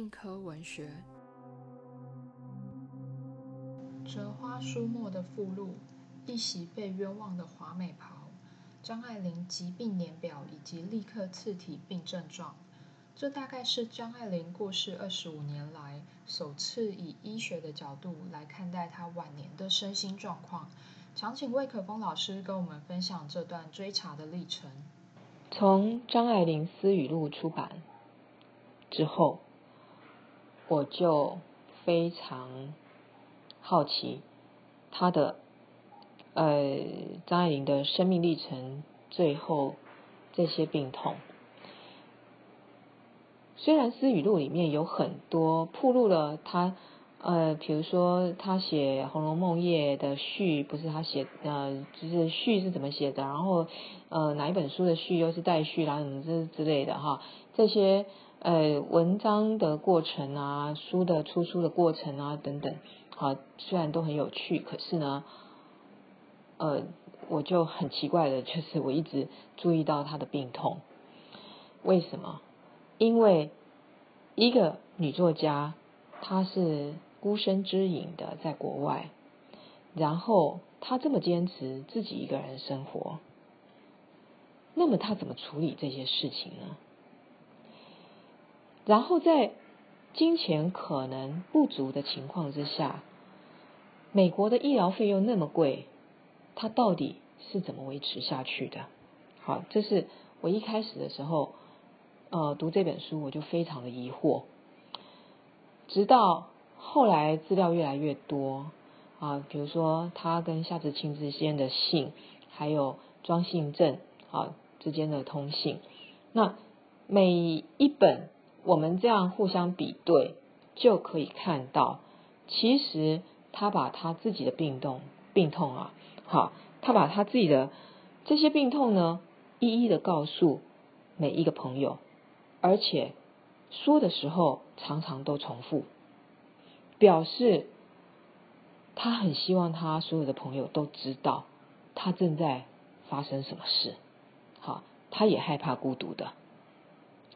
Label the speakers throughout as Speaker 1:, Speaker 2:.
Speaker 1: 硬科文学。折花书墨的附录，一袭被冤枉的华美袍，张爱玲疾病年表以及立刻刺体病症状。这大概是张爱玲过世二十五年来首次以医学的角度来看待她晚年的身心状况。想请魏可峰老师跟我们分享这段追查的历程。
Speaker 2: 从张爱玲私语录出版之后，我就非常好奇他的呃张爱玲的生命历程，最后这些病痛。虽然私语录里面有很多铺露了他，呃，比如说他写《红楼梦夜》的序，不是他写，呃，就是序是怎么写的，然后呃哪一本书的序又是带序啦，什么之之类的哈，这些呃文章的过程啊，书的出书的过程啊等等，好，虽然都很有趣，可是呢，呃，我就很奇怪的，就是我一直注意到他的病痛，为什么？因为一个女作家，她是孤身之影的在国外，然后她这么坚持自己一个人生活，那么她怎么处理这些事情呢？然后在金钱可能不足的情况之下，美国的医疗费又那么贵，它到底是怎么维持下去的？好，这是我一开始的时候。呃，读这本书我就非常的疑惑，直到后来资料越来越多啊，比如说他跟夏志清之间的信，还有庄信正啊之间的通信，那每一本我们这样互相比对，就可以看到，其实他把他自己的病痛病痛啊，好，他把他自己的这些病痛呢，一一的告诉每一个朋友。而且说的时候常常都重复，表示他很希望他所有的朋友都知道他正在发生什么事。好，他也害怕孤独的。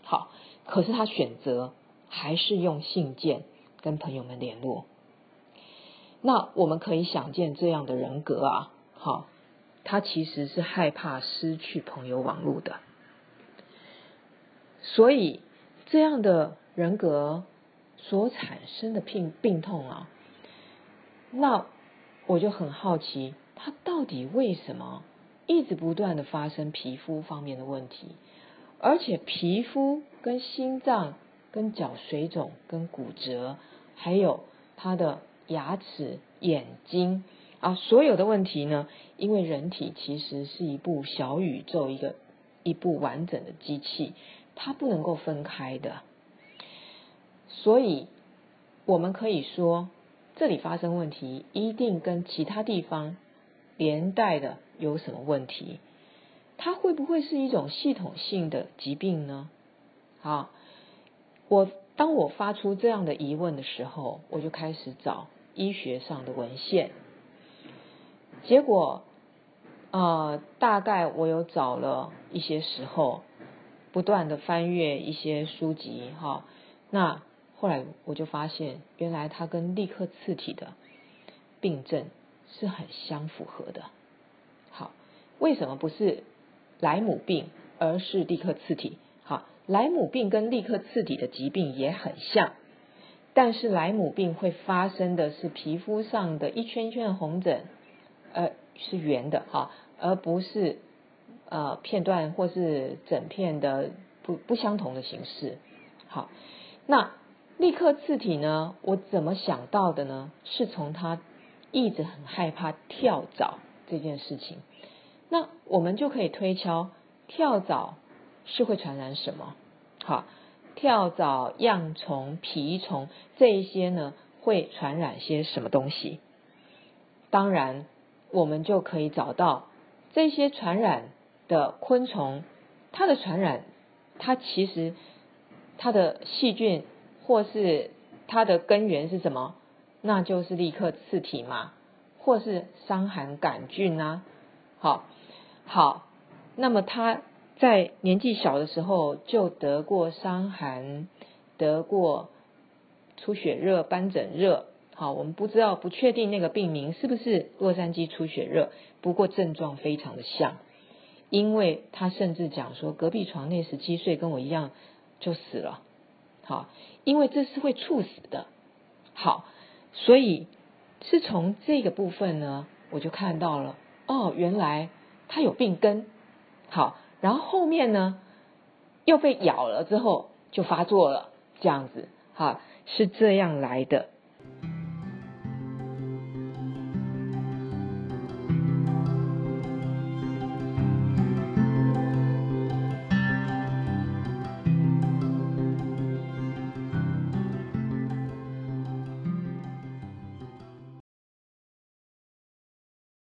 Speaker 2: 好，可是他选择还是用信件跟朋友们联络。那我们可以想见这样的人格啊，好，他其实是害怕失去朋友网络的。所以，这样的人格所产生的病病痛啊，那我就很好奇，他到底为什么一直不断的发生皮肤方面的问题，而且皮肤跟心脏、跟脚水肿、跟骨折，还有他的牙齿、眼睛啊，所有的问题呢？因为人体其实是一部小宇宙，一个一部完整的机器。它不能够分开的，所以我们可以说，这里发生问题一定跟其他地方连带的有什么问题？它会不会是一种系统性的疾病呢？好，我当我发出这样的疑问的时候，我就开始找医学上的文献，结果啊，大概我有找了一些时候。不断的翻阅一些书籍，哈，那后来我就发现，原来它跟立克刺体的病症是很相符合的。好，为什么不是莱姆病，而是立克刺体？莱姆病跟立克刺体的疾病也很像，但是莱姆病会发生的是皮肤上的一圈一圈的红疹，呃，是圆的，哈，而不是。呃，片段或是整片的不不相同的形式。好，那立刻字体呢？我怎么想到的呢？是从他一直很害怕跳蚤这件事情。那我们就可以推敲，跳蚤是会传染什么？好，跳蚤、恙虫、蜱虫这一些呢，会传染些什么东西？当然，我们就可以找到这些传染。的昆虫，它的传染，它其实它的细菌或是它的根源是什么？那就是立刻刺体嘛，或是伤寒杆菌啊。好，好，那么它在年纪小的时候就得过伤寒，得过出血热、斑疹热。好，我们不知道不确定那个病名是不是洛杉矶出血热，不过症状非常的像，因为他甚至讲说隔壁床那十七岁跟我一样就死了。好，因为这是会猝死的。好，所以是从这个部分呢，我就看到了哦，原来他有病根。好，然后后面呢又被咬了之后就发作了，这样子，哈，是这样来的。